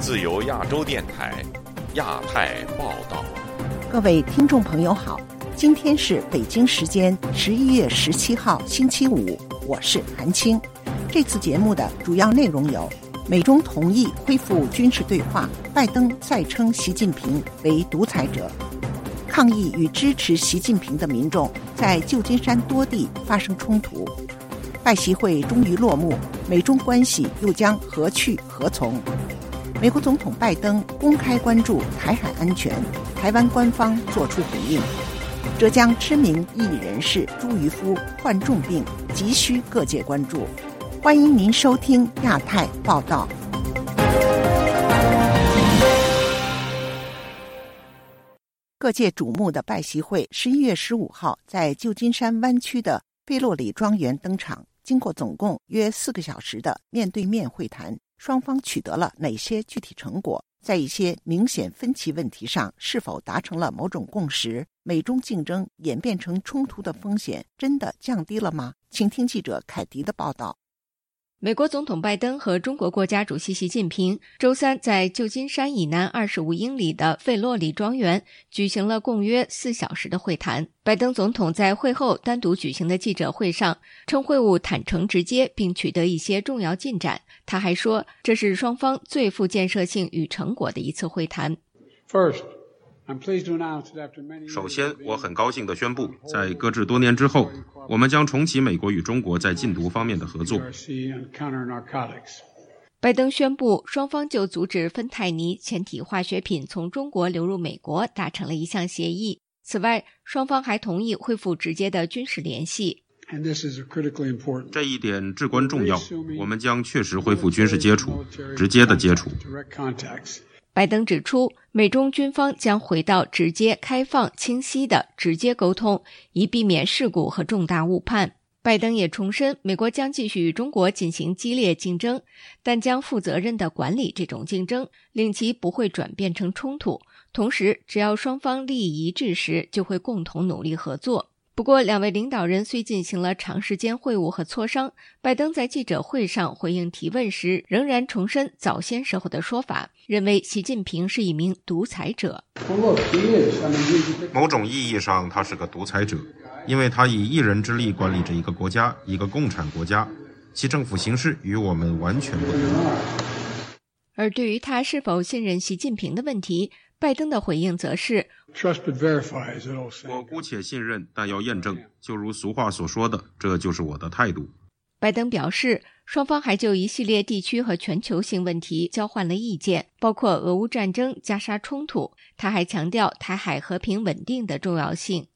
自由亚洲电台亚太报道，各位听众朋友好，今天是北京时间十一月十七号星期五，我是韩青。这次节目的主要内容有：美中同意恢复军事对话，拜登再称习近平为独裁者；抗议与支持习近平的民众在旧金山多地发生冲突；拜习会终于落幕，美中关系又将何去何从？美国总统拜登公开关注台海安全，台湾官方作出回应。浙江知名艺人士朱渔夫患重病，急需各界关注。欢迎您收听亚太报道。各界瞩目的拜习会十一月十五号在旧金山湾区的贝洛里庄园登场，经过总共约四个小时的面对面会谈。双方取得了哪些具体成果？在一些明显分歧问题上，是否达成了某种共识？美中竞争演变成冲突的风险真的降低了吗？请听记者凯迪的报道。美国总统拜登和中国国家主席习近平周三在旧金山以南二十五英里的费洛里庄园举行了共约四小时的会谈。拜登总统在会后单独举行的记者会上称，会晤坦诚直接，并取得一些重要进展。他还说，这是双方最富建设性与成果的一次会谈。First. 首先，我很高兴地宣布，在搁置多年之后，我们将重启美国与中国在禁毒方面的合作。拜登宣布，双方就阻止芬太尼前体化学品从中国流入美国达成了一项协议。此外，双方还同意恢复直接的军事联系。这一点至关重要。我们将确实恢复军事接触，直接的接触。拜登指出，美中军方将回到直接、开放、清晰的直接沟通，以避免事故和重大误判。拜登也重申，美国将继续与中国进行激烈竞争，但将负责任地管理这种竞争，令其不会转变成冲突。同时，只要双方利益一致时，就会共同努力合作。不过，两位领导人虽进行了长时间会晤和磋商，拜登在记者会上回应提问时，仍然重申早先时候的说法，认为习近平是一名独裁者。某种意义上，他是个独裁者，因为他以一人之力管理着一个国家，一个共产国家，其政府形式与我们完全不同。而对于他是否信任习近平的问题，拜登的回应则是：“我姑且信任，但要验证。就如俗话所说的，这就是我的态度。”拜登表示，双方还就一系列地区和全球性问题交换了意见，包括俄乌战争、加沙冲突。他还强调台海和平稳定的重要性。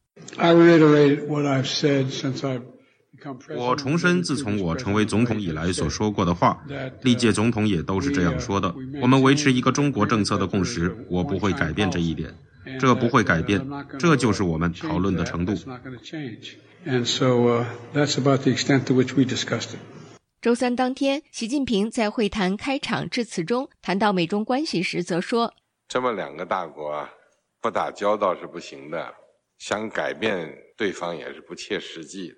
我重申，自从我成为总统以来所说过的话，历届总统也都是这样说的。我们维持一个中国政策的共识，我不会改变这一点，这不会改变，这就是我们讨论的程度。周三当天，习近平在会谈开场致辞中谈到美中关系时，则说：“这么两个大国啊不打交道是不行的，想改变对方也是不切实际的。”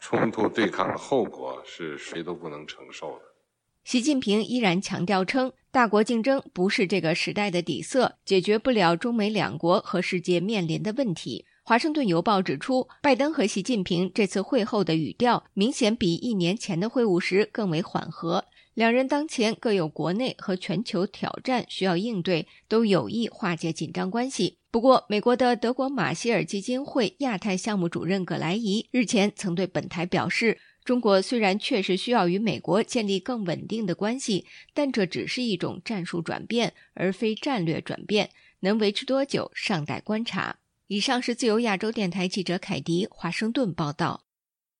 冲突对抗的后果是谁都不能承受的。习近平依然强调称，大国竞争不是这个时代的底色，解决不了中美两国和世界面临的问题。华盛顿邮报指出，拜登和习近平这次会后的语调明显比一年前的会晤时更为缓和。两人当前各有国内和全球挑战需要应对，都有意化解紧张关系。不过，美国的德国马歇尔基金会亚太项目主任葛莱伊日前曾对本台表示，中国虽然确实需要与美国建立更稳定的关系，但这只是一种战术转变，而非战略转变，能维持多久尚待观察。以上是自由亚洲电台记者凯迪华盛顿报道。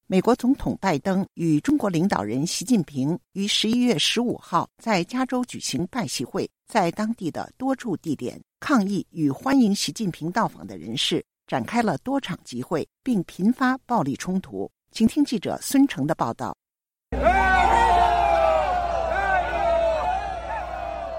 美国总统拜登与中国领导人习近平于十一月十五号在加州举行拜习会，在当地的多处地点抗议与欢迎习近平到访的人士展开了多场集会，并频发暴力冲突。请听记者孙成的报道。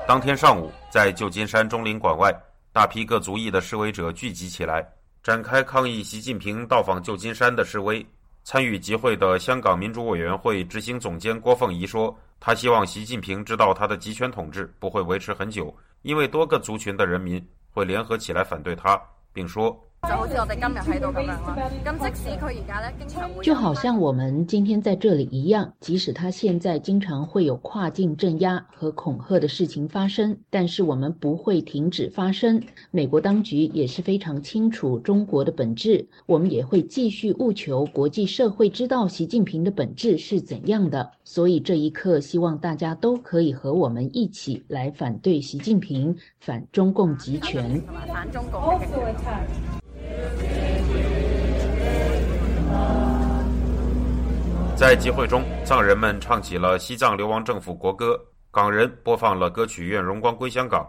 当天上午，在旧金山中领馆外，大批各族裔的示威者聚集起来，展开抗议习近平到访旧金山的示威。参与集会的香港民主委员会执行总监郭凤仪说：“他希望习近平知道，他的集权统治不会维持很久，因为多个族群的人民会联合起来反对他。”并说。就好像我们今天在这里一样，即使他现在经常会有跨境镇压和恐吓的事情发生，但是我们不会停止发生。美国当局也是非常清楚中国的本质，我们也会继续务求国际社会知道习近平的本质是怎样的。所以这一刻，希望大家都可以和我们一起来反对习近平，反中共集权。在集会中，藏人们唱起了西藏流亡政府国歌，港人播放了歌曲《愿荣光归香港》，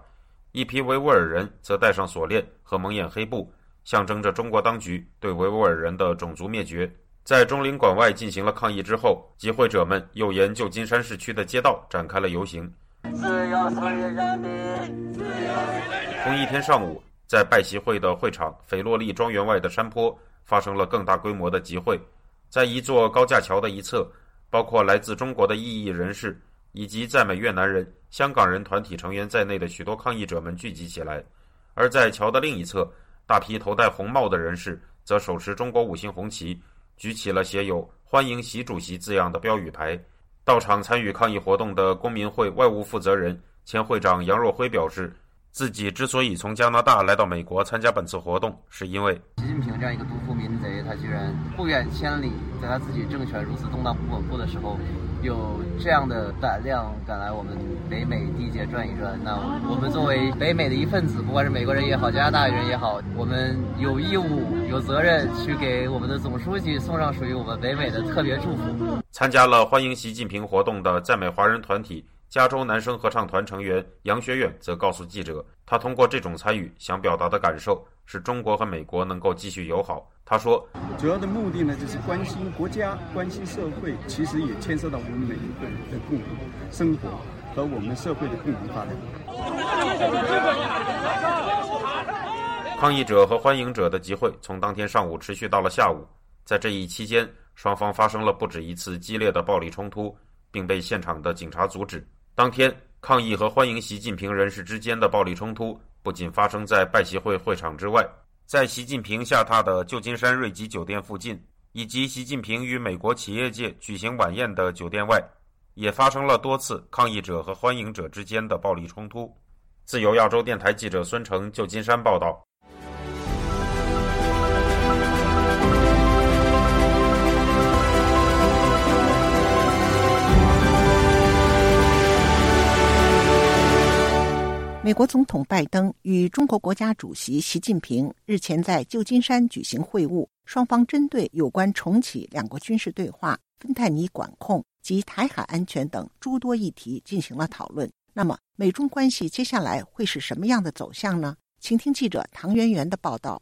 一批维吾尔人则戴上锁链和蒙眼黑布，象征着中国当局对维吾尔人的种族灭绝。在中领馆外进行了抗议之后，集会者们又沿旧金山市区的街道展开了游行。同一天上午，在拜习会的会场斐洛利庄园外的山坡，发生了更大规模的集会。在一座高架桥的一侧，包括来自中国的异议人士以及在美越南人、香港人团体成员在内的许多抗议者们聚集起来；而在桥的另一侧，大批头戴红帽的人士则手持中国五星红旗，举起了写有“欢迎习主席”字样的标语牌。到场参与抗议活动的公民会外务负责人、前会长杨若辉表示。自己之所以从加拿大来到美国参加本次活动，是因为习近平这样一个独夫民贼，他居然不远千里，在他自己政权如此动荡不稳固的时候，有这样的胆量赶来我们北美地界转一转。那我们作为北美的一份子，不管是美国人也好，加拿大人也好，我们有义务、有责任去给我们的总书记送上属于我们北美的特别祝福。参加了欢迎习近平活动的在美华人团体。加州男声合唱团成员杨学远则告诉记者，他通过这种参与想表达的感受是中国和美国能够继续友好。他说：“主要的目的呢，就是关心国家、关心社会，其实也牵涉到我们每一个人的共同生活和我们社会的共同发展。”抗议者和欢迎者的集会从当天上午持续到了下午，在这一期间，双方发生了不止一次激烈的暴力冲突，并被现场的警察阻止。当天，抗议和欢迎习近平人士之间的暴力冲突不仅发生在拜习会会场之外，在习近平下榻的旧金山瑞吉酒店附近，以及习近平与美国企业界举行晚宴的酒店外，也发生了多次抗议者和欢迎者之间的暴力冲突。自由亚洲电台记者孙成，旧金山报道。美国总统拜登与中国国家主席习近平日前在旧金山举行会晤，双方针对有关重启两国军事对话、芬太尼管控及台海安全等诸多议题进行了讨论。那么，美中关系接下来会是什么样的走向呢？请听记者唐媛媛的报道。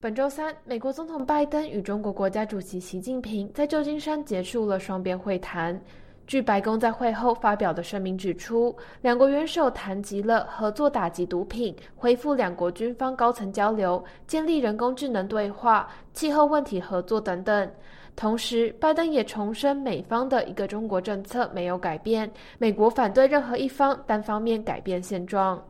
本周三，美国总统拜登与中国国家主席习近平在旧金山结束了双边会谈。据白宫在会后发表的声明指出，两国元首谈及了合作打击毒品、恢复两国军方高层交流、建立人工智能对话、气候问题合作等等。同时，拜登也重申美方的一个中国政策没有改变，美国反对任何一方单方面改变现状。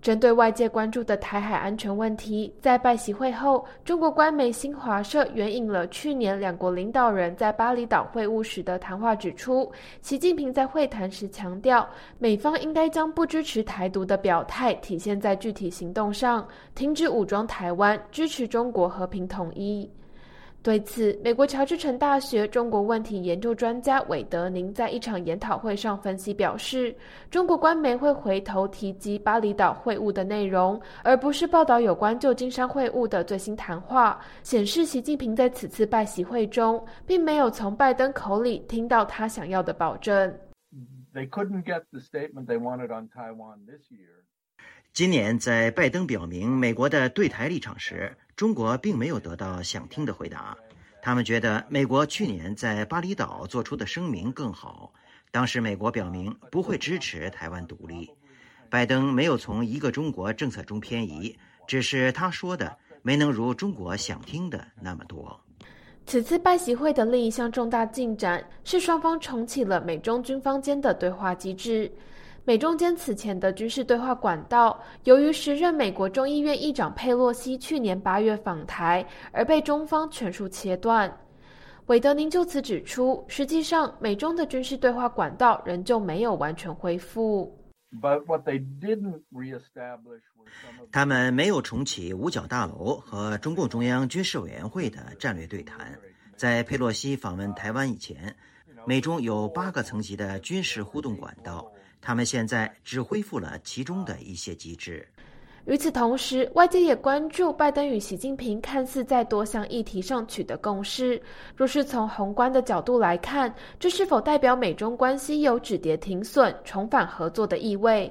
针对外界关注的台海安全问题，在拜习会后，中国官媒新华社援引了去年两国领导人在巴厘岛会晤时的谈话，指出，习近平在会谈时强调，美方应该将不支持台独的表态体现在具体行动上，停止武装台湾，支持中国和平统一。对此，美国乔治城大学中国问题研究专家韦德宁在一场研讨会上分析表示，中国官媒会回头提及巴厘岛会晤的内容，而不是报道有关旧金山会晤的最新谈话，显示习近平在此次拜习会中并没有从拜登口里听到他想要的保证。今年，在拜登表明美国的对台立场时，中国并没有得到想听的回答。他们觉得美国去年在巴厘岛做出的声明更好。当时，美国表明不会支持台湾独立。拜登没有从一个中国政策中偏移，只是他说的没能如中国想听的那么多。此次拜习会的另一项重大进展是双方重启了美中军方间的对话机制。美中间此前的军事对话管道，由于时任美国众议院议长佩洛西去年八月访台，而被中方全数切断。韦德宁就此指出，实际上美中的军事对话管道仍旧没有完全恢复。他们没有重启五角大楼和中共中央军事委员会的战略对谈。在佩洛西访问台湾以前，美中有八个层级的军事互动管道。他们现在只恢复了其中的一些机制。与此同时，外界也关注拜登与习近平看似在多项议题上取得共识。若是从宏观的角度来看，这是否代表美中关系有止跌停损、重返合作的意味？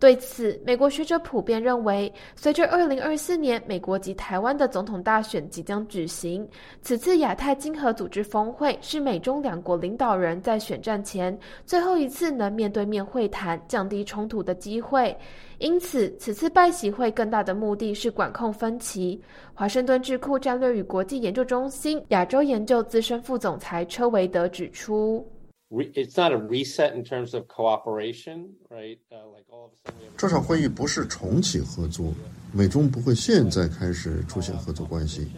对此，美国学者普遍认为，随着二零二四年美国及台湾的总统大选即将举行，此次亚太经合组织峰会是美中两国领导人在选战前最后一次能面对面会谈、降低冲突的机会。因此，此次拜习会更大的目的是管控分歧。华盛顿智库战略与国际研究中心亚洲研究资深副总裁车维德指出。It's not a reset in terms of cooperation, right? Like all of a sudden. 这场会议不是重启合作，美中不会现在开始出现合作关系，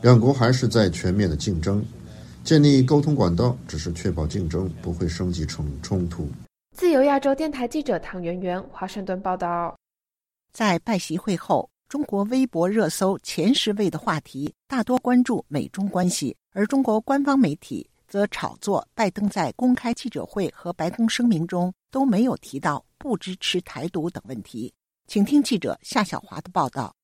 两国还是在全面的竞争，建立沟通管道只是确保竞争不会升级成冲突。自由亚洲电台记者唐媛媛，华盛顿报道。在拜习会后，中国微博热搜前十位的话题大多关注美中关系，而中国官方媒体。则炒作拜登在公开记者会和白宫声明中都没有提到不支持台独等问题。请听记者夏小华的报道。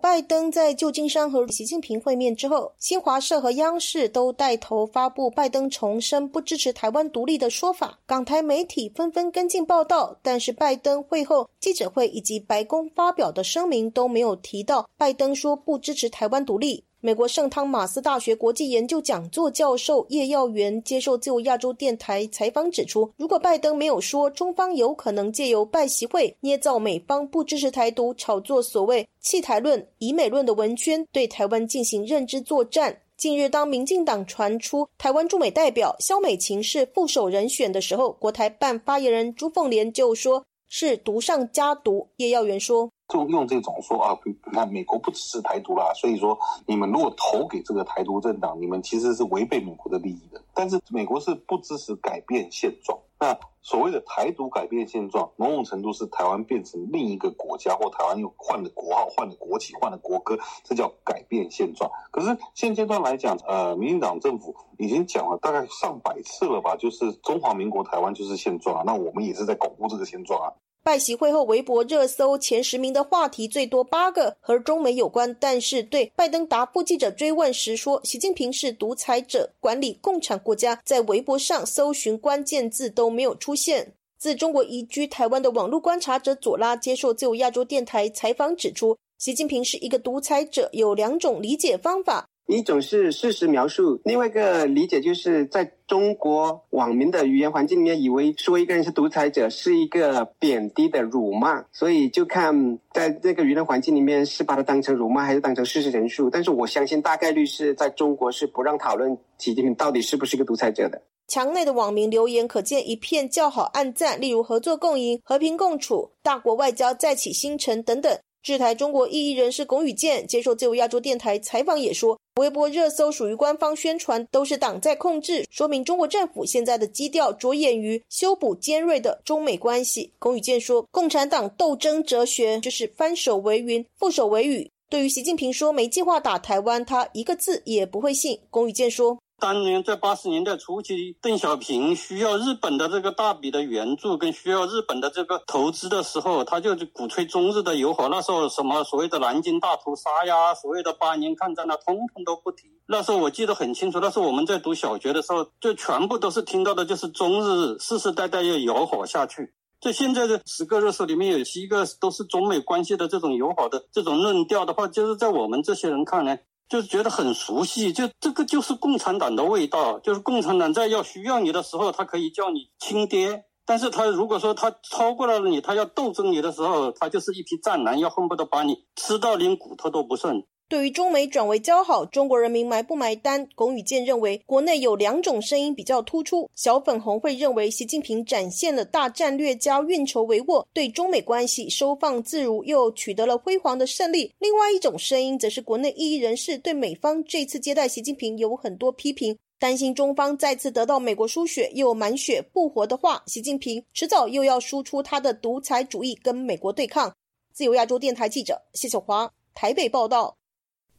拜登在旧金山和习近平会面之后，新华社和央视都带头发布拜登重申不支持台湾独立的说法，港台媒体纷纷跟进报道。但是，拜登会后记者会以及白宫发表的声明都没有提到拜登说不支持台湾独立。美国圣汤马斯大学国际研究讲座教授叶耀元接受自由亚洲电台采访指出，如果拜登没有说中方有可能借由拜习会捏造美方不支持台独、炒作所谓弃台论、以美论的文宣，对台湾进行认知作战。近日，当民进党传出台湾驻美代表肖美琴是副手人选的时候，国台办发言人朱凤莲就说是毒上加毒。叶耀元说。就用这种说啊，那美国不支持台独啦，所以说你们如果投给这个台独政党，你们其实是违背美国的利益的。但是美国是不支持改变现状。那所谓的台独改变现状，某种程度是台湾变成另一个国家，或台湾又换了国号、换了国旗、换了国歌，这叫改变现状。可是现阶段来讲，呃，民进党政府已经讲了大概上百次了吧，就是中华民国台湾就是现状啊，那我们也是在巩固这个现状啊。拜习会后，微博热搜前十名的话题最多八个和中美有关，但是对拜登答复记者追问时说习近平是独裁者，管理共产国家，在微博上搜寻关键字都没有出现。自中国移居台湾的网络观察者左拉接受自由亚洲电台采访指出，习近平是一个独裁者，有两种理解方法。一种是事实描述，另外一个理解就是在中国网民的语言环境里面，以为说一个人是独裁者是一个贬低的辱骂，所以就看在这个舆论环境里面是把它当成辱骂还是当成事实陈述。但是我相信大概率是在中国是不让讨论习近平到底是不是一个独裁者的。墙内的网民留言可见一片叫好暗赞，例如合作共赢、和平共处、大国外交再起新城等等。制台中国异议人士龚宇健接受自由亚洲电台采访也说。微博热搜属于官方宣传，都是党在控制，说明中国政府现在的基调着眼于修补尖锐的中美关系。龚宇健说，共产党斗争哲学就是翻手为云，覆手为雨。对于习近平说没计划打台湾，他一个字也不会信。龚宇健说。当年在八十年代初期，邓小平需要日本的这个大笔的援助，跟需要日本的这个投资的时候，他就鼓吹中日的友好。那时候什么所谓的南京大屠杀呀，所谓的八年抗战啊，通通都不提。那时候我记得很清楚，那时候我们在读小学的时候，就全部都是听到的就是中日世世代代要友好下去。在现在的十个热搜里面有七个都是中美关系的这种友好的这种论调的话，就是在我们这些人看来。就是觉得很熟悉，就这个就是共产党的味道。就是共产党在要需要你的时候，他可以叫你亲爹；但是他如果说他超过了你，他要斗争你的时候，他就是一批战狼，要恨不得把你吃到连骨头都不剩。对于中美转为交好，中国人民买不买单？龚宇健认为，国内有两种声音比较突出。小粉红会认为，习近平展现了大战略家运筹帷幄，对中美关系收放自如，又取得了辉煌的胜利。另外一种声音，则是国内异议人士对美方这次接待习近平有很多批评，担心中方再次得到美国输血又满血复活的话，习近平迟早又要输出他的独裁主义，跟美国对抗。自由亚洲电台记者谢小华台北报道。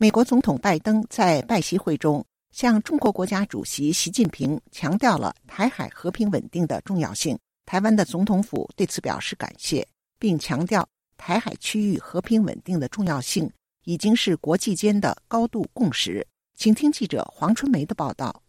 美国总统拜登在拜习会中向中国国家主席习近平强调了台海和平稳定的重要性。台湾的总统府对此表示感谢，并强调台海区域和平稳定的重要性已经是国际间的高度共识。请听记者黄春梅的报道。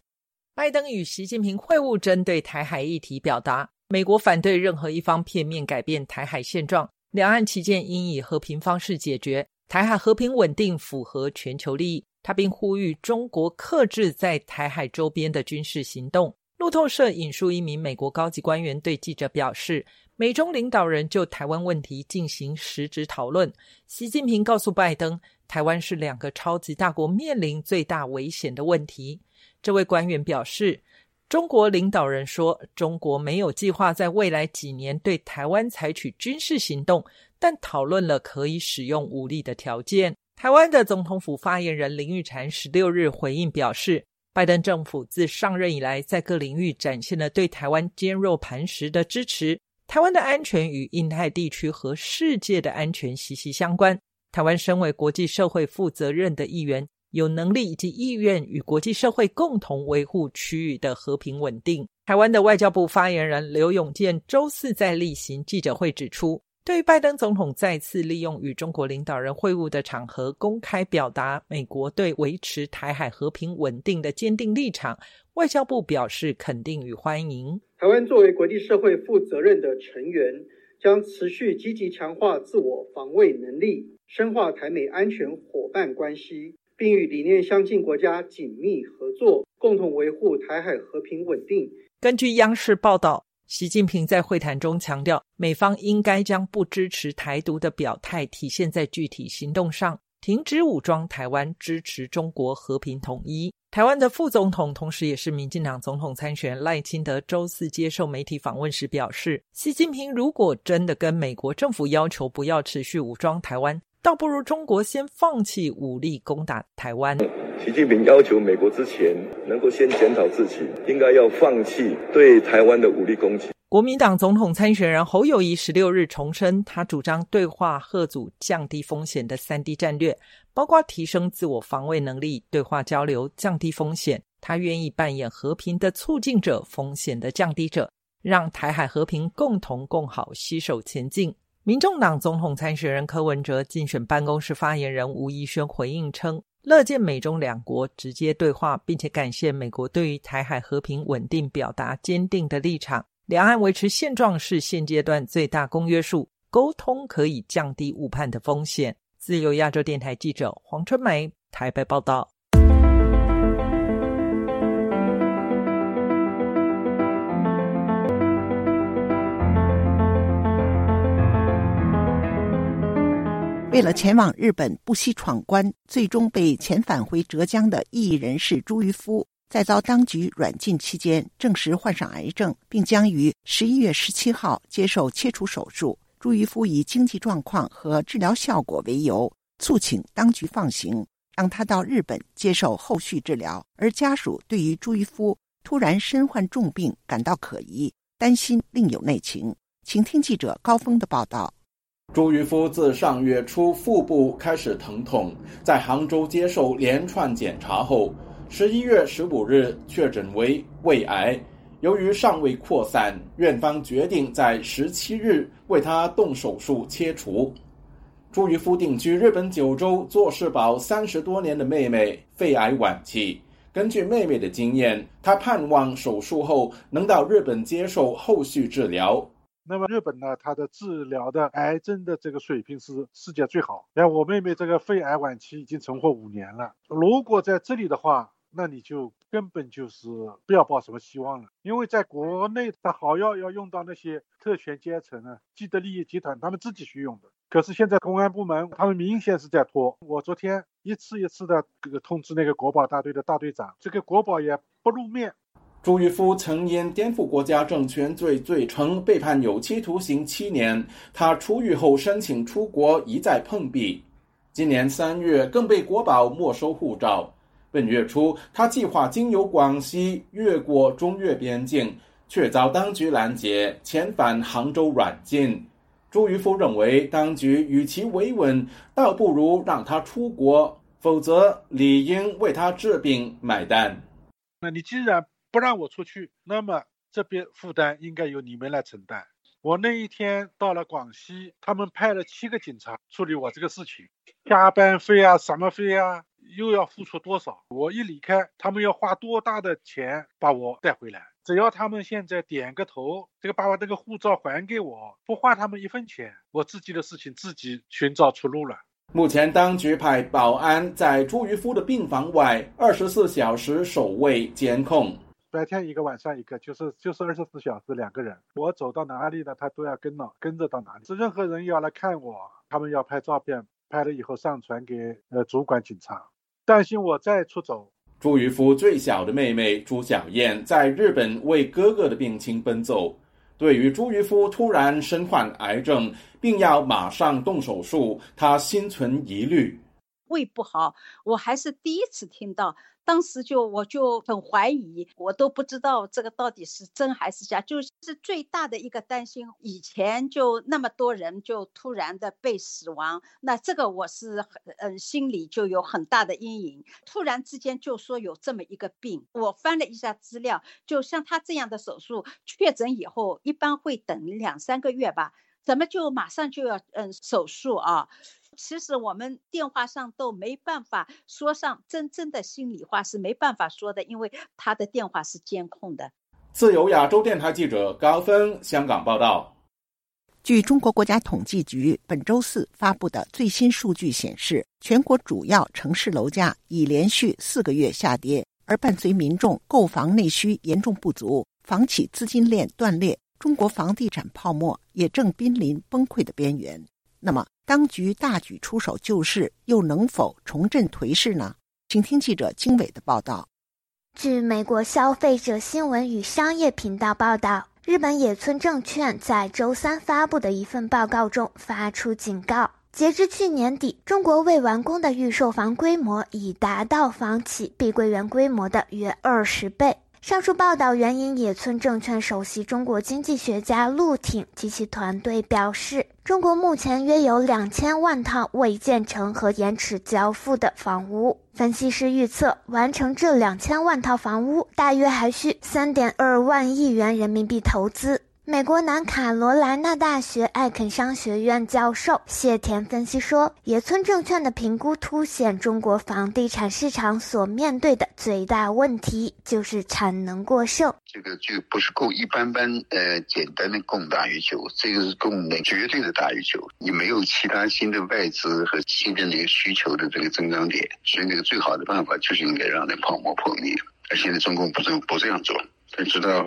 拜登与习近平会晤，针对台海议题表达美国反对任何一方片面改变台海现状，两岸旗舰应以和平方式解决。台海和平稳定符合全球利益，他并呼吁中国克制在台海周边的军事行动。路透社引述一名美国高级官员对记者表示，美中领导人就台湾问题进行实质讨论。习近平告诉拜登，台湾是两个超级大国面临最大危险的问题。这位官员表示，中国领导人说，中国没有计划在未来几年对台湾采取军事行动。但讨论了可以使用武力的条件。台湾的总统府发言人林玉婵十六日回应表示，拜登政府自上任以来，在各领域展现了对台湾坚若磐石的支持。台湾的安全与印太地区和世界的安全息息相关。台湾身为国际社会负责任的一员，有能力以及意愿与国际社会共同维护区域的和平稳定。台湾的外交部发言人刘永健周四在例行记者会指出。对于拜登总统再次利用与中国领导人会晤的场合，公开表达美国对维持台海和平稳定的坚定立场，外交部表示肯定与欢迎。台湾作为国际社会负责任的成员，将持续积极强化自我防卫能力，深化台美安全伙伴关系，并与理念相近国家紧密合作，共同维护台海和平稳定。根据央视报道。习近平在会谈中强调，美方应该将不支持台独的表态体现在具体行动上，停止武装台湾，支持中国和平统一。台湾的副总统，同时也是民进党总统参选赖清德周四接受媒体访问时表示，习近平如果真的跟美国政府要求不要持续武装台湾，倒不如中国先放弃武力攻打台湾。习近平要求美国之前能够先检讨自己，应该要放弃对台湾的武力攻击。国民党总统参选人侯友谊十六日重申，他主张对话贺阻降低风险的三 D 战略，包括提升自我防卫能力、对话交流、降低风险。他愿意扮演和平的促进者、风险的降低者，让台海和平共同共好，携手前进。民众党总统参选人柯文哲竞选办公室发言人吴怡轩回应称。乐见美中两国直接对话，并且感谢美国对于台海和平稳定表达坚定的立场。两岸维持现状是现阶段最大公约数，沟通可以降低误判的风险。自由亚洲电台记者黄春梅台北报道。为了前往日本不惜闯关，最终被遣返回浙江的异议人士朱渔夫，在遭当局软禁期间证实患上癌症，并将于十一月十七号接受切除手术。朱渔夫以经济状况和治疗效果为由，促请当局放行，让他到日本接受后续治疗。而家属对于朱渔夫突然身患重病感到可疑，担心另有内情。请听记者高峰的报道。朱渔夫自上月初腹部开始疼痛，在杭州接受连串检查后，十一月十五日确诊为胃癌。由于尚未扩散，院方决定在十七日为他动手术切除。朱渔夫定居日本九州做世保三十多年的妹妹肺癌晚期，根据妹妹的经验，他盼望手术后能到日本接受后续治疗。那么日本呢，它的治疗的癌症的这个水平是世界最好。像我妹妹这个肺癌晚期已经存活五年了，如果在这里的话，那你就根本就是不要抱什么希望了。因为在国内，的好药要用到那些特权阶层啊、既得利益集团他们自己去用的。可是现在公安部门他们明显是在拖。我昨天一次一次的这个通知那个国保大队的大队长，这个国保也不露面。朱玉夫曾因颠覆国家政权罪罪成，被判有期徒刑七年。他出狱后申请出国，一再碰壁。今年三月，更被国保没收护照。本月初，他计划经由广西越过中越边境，却遭当局拦截，遣返杭州软禁。朱玉夫认为，当局与其维稳，倒不如让他出国，否则理应为他治病买单。那你既然不让我出去，那么这边负担应该由你们来承担。我那一天到了广西，他们派了七个警察处理我这个事情，加班费啊，什么费啊，又要付出多少？我一离开，他们要花多大的钱把我带回来？只要他们现在点个头，这个把我这个护照还给我，不花他们一分钱，我自己的事情自己寻找出路了。目前，当局派保安在朱渔夫的病房外二十四小时守卫监控。白天一个，晚上一个，就是就是二十四小时两个人。我走到哪里呢，他都要跟了，跟着到哪里。是任何人要来看我，他们要拍照片，拍了以后上传给呃主管警察，担心我再出走。朱渔夫最小的妹妹朱小燕在日本为哥哥的病情奔走。对于朱渔夫突然身患癌症，并要马上动手术，她心存疑虑。胃不好，我还是第一次听到。当时就我就很怀疑，我都不知道这个到底是真还是假，就是最大的一个担心。以前就那么多人就突然的被死亡，那这个我是嗯心里就有很大的阴影。突然之间就说有这么一个病，我翻了一下资料，就像他这样的手术确诊以后，一般会等两三个月吧，怎么就马上就要嗯手术啊？其实我们电话上都没办法说上真正的心里话，是没办法说的，因为他的电话是监控的。自由亚洲电台记者高峰香港报道。据中国国家统计局本周四发布的最新数据显示，全国主要城市楼价已连续四个月下跌，而伴随民众购房内需严重不足，房企资金链断裂，中国房地产泡沫也正濒临崩溃的边缘。那么，当局大举出手救市，又能否重振颓势呢？请听记者经纬的报道。据美国消费者新闻与商业频道报道，日本野村证券在周三发布的一份报告中发出警告：截至去年底，中国未完工的预售房规模已达到房企碧桂园规模的约二十倍。上述报道援引野村证券首席中国经济学家陆挺及其团队表示，中国目前约有两千万套未建成和延迟交付的房屋。分析师预测，完成这两千万套房屋，大约还需三点二万亿元人民币投资。美国南卡罗来纳大学艾肯商学院教授谢田分析说：“野村证券的评估凸显中国房地产市场所面对的最大问题就是产能过剩。这个就不是供一般般呃简单的供大于求，这个是供的绝对的大于求。你没有其他新的外资和新的那个需求的这个增长点，所以那个最好的办法就是应该让那泡沫破灭。而现在中共不这不这样做。”他知道，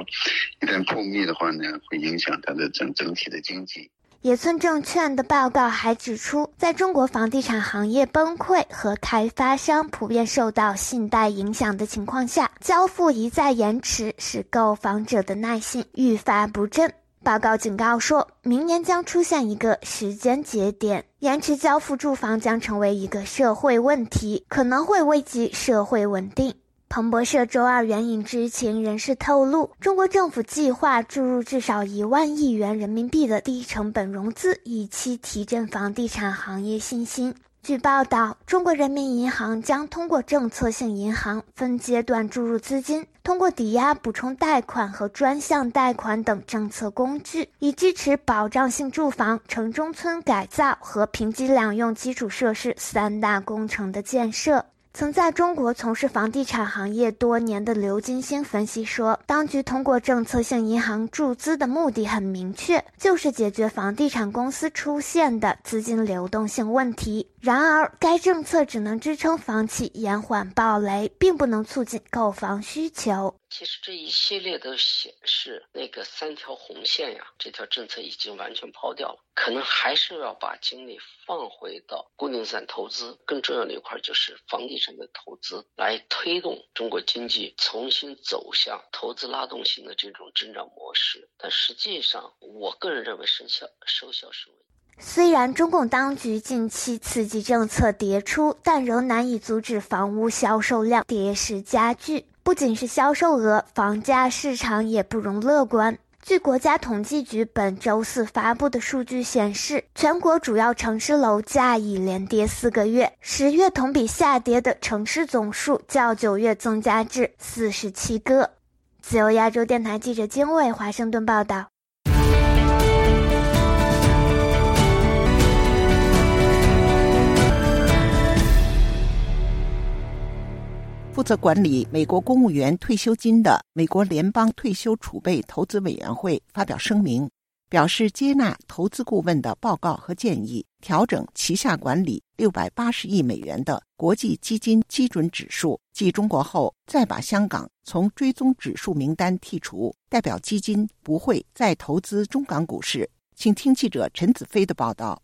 一旦破灭的话呢，会影响它的整整体的经济。野村证券的报告还指出，在中国房地产行业崩溃和开发商普遍受到信贷影响的情况下，交付一再延迟，使购房者的耐心愈发不振。报告警告说，明年将出现一个时间节点，延迟交付住房将成为一个社会问题，可能会危及社会稳定。彭博社周二援引知情人士透露，中国政府计划注入至少一万亿元人民币的低成本融资，以期提振房地产行业信心。据报道，中国人民银行将通过政策性银行分阶段注入资金，通过抵押补充贷款和专项贷款等政策工具，以支持保障性住房、城中村改造和平级两用基础设施三大工程的建设。曾在中国从事房地产行业多年的刘金星分析说，当局通过政策性银行注资的目的很明确，就是解决房地产公司出现的资金流动性问题。然而，该政策只能支撑房企延缓暴雷，并不能促进购房需求。其实这一系列都显示，那个三条红线呀，这条政策已经完全抛掉了，可能还是要把精力放回到固定资产投资，更重要的一块就是房地产的投资，来推动中国经济重新走向投资拉动型的这种增长模式。但实际上，我个人认为生效收效甚微。虽然中共当局近期刺激政策迭出，但仍难以阻止房屋销售量跌势加剧。不仅是销售额，房价市场也不容乐观。据国家统计局本周四发布的数据显示，全国主要城市楼价已连跌四个月，十月同比下跌的城市总数较九月增加至四十七个。自由亚洲电台记者金卫华盛顿报道。负责管理美国公务员退休金的美国联邦退休储备投资委员会发表声明，表示接纳投资顾问的报告和建议，调整旗下管理六百八十亿美元的国际基金基准指数。继中国后，再把香港从追踪指数名单剔除，代表基金不会再投资中港股市。请听记者陈子飞的报道。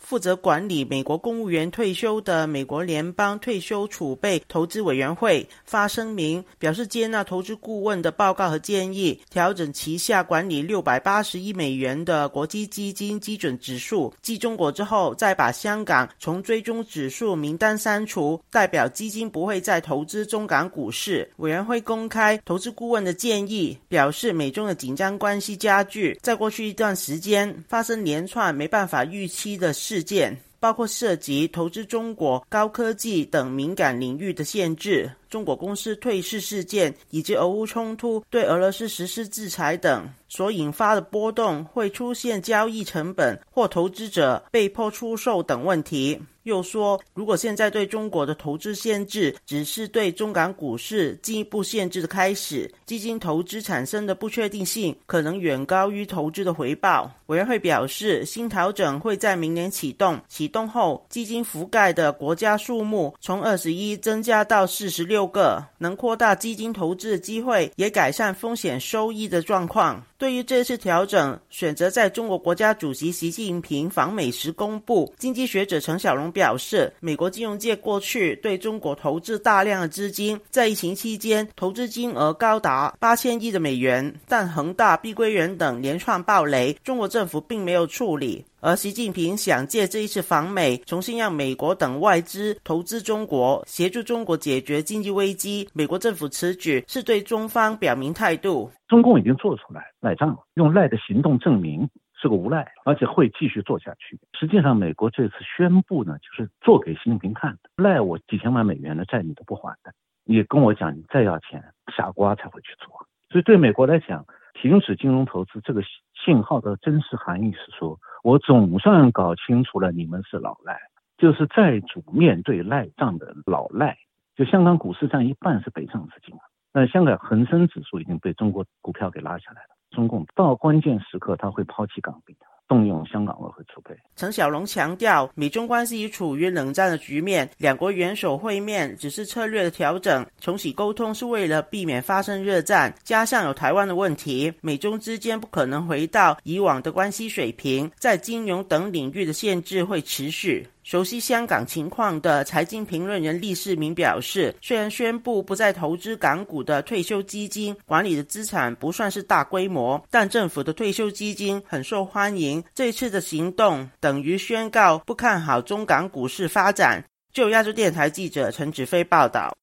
负责管理美国公务员退休的美国联邦退休储备投资委员会发声明，表示接纳投资顾问的报告和建议，调整旗下管理六百八十亿美元的国际基金基准指数。继中国之后，再把香港从追踪指数名单删除，代表基金不会再投资中港股市。委员会公开投资顾问的建议，表示美中的紧张关系加剧，在过去一段时间发生连串没办法预期的。事件包括涉及投资中国高科技等敏感领域的限制、中国公司退市事件以及俄乌冲突对俄罗斯实施制裁等所引发的波动，会出现交易成本或投资者被迫出售等问题。又说，如果现在对中国的投资限制只是对中港股市进一步限制的开始，基金投资产生的不确定性可能远高于投资的回报。委员会表示，新调整会在明年启动，启动后基金覆盖的国家数目从二十一增加到四十六六个，能扩大基金投资的机会，也改善风险收益的状况。对于这次调整，选择在中国国家主席习近平访美时公布。经济学者陈小龙表示，美国金融界过去对中国投资大量的资金，在疫情期间投资金额高达八千亿的美元，但恒大、碧桂园等连串暴雷，中国政府并没有处理。而习近平想借这一次访美，重新让美国等外资投资中国，协助中国解决经济危机。美国政府此举是对中方表明态度。中共已经做出来赖账了，用赖的行动证明是个无赖，而且会继续做下去。实际上，美国这次宣布呢，就是做给习近平看的，赖我几千万美元的债你都不还的，你跟我讲你再要钱，傻瓜才会去做。所以对美国来讲，停止金融投资这个信号的真实含义是说。我总算搞清楚了，你们是老赖，就是债主面对赖账的老赖。就香港股市占一半是北上资金，那香港恒生指数已经被中国股票给拉下来了。中共到关键时刻他会抛弃港币的。动用香港外汇储备。陈小龙强调，美中关系已处于冷战的局面，两国元首会面只是策略的调整，重启沟通是为了避免发生热战。加上有台湾的问题，美中之间不可能回到以往的关系水平，在金融等领域的限制会持续。熟悉香港情况的财经评论人厉世明表示，虽然宣布不再投资港股的退休基金管理的资产不算是大规模，但政府的退休基金很受欢迎。这次的行动等于宣告不看好中港股市发展。就亚洲电台记者陈子飞报道。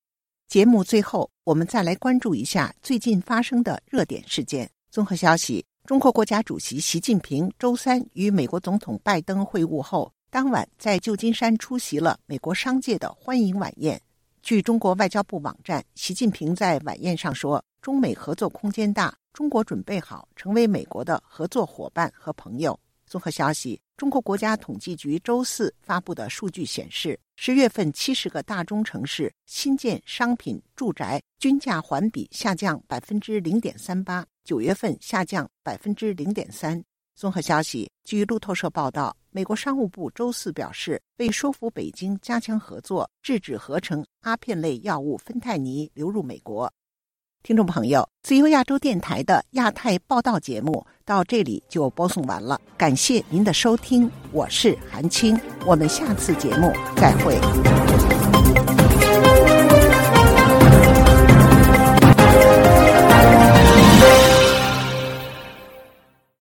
节目最后，我们再来关注一下最近发生的热点事件。综合消息：中国国家主席习近平周三与美国总统拜登会晤后。当晚在旧金山出席了美国商界的欢迎晚宴。据中国外交部网站，习近平在晚宴上说：“中美合作空间大，中国准备好成为美国的合作伙伴和朋友。”综合消息，中国国家统计局周四发布的数据显示，十月份七十个大中城市新建商品住宅均价环比下降百分之零点三八，九月份下降百分之零点三。综合消息，据路透社报道，美国商务部周四表示，为说服北京加强合作，制止合成阿片类药物芬太尼流入美国。听众朋友，自由亚洲电台的亚太报道节目到这里就播送完了，感谢您的收听，我是韩青，我们下次节目再会。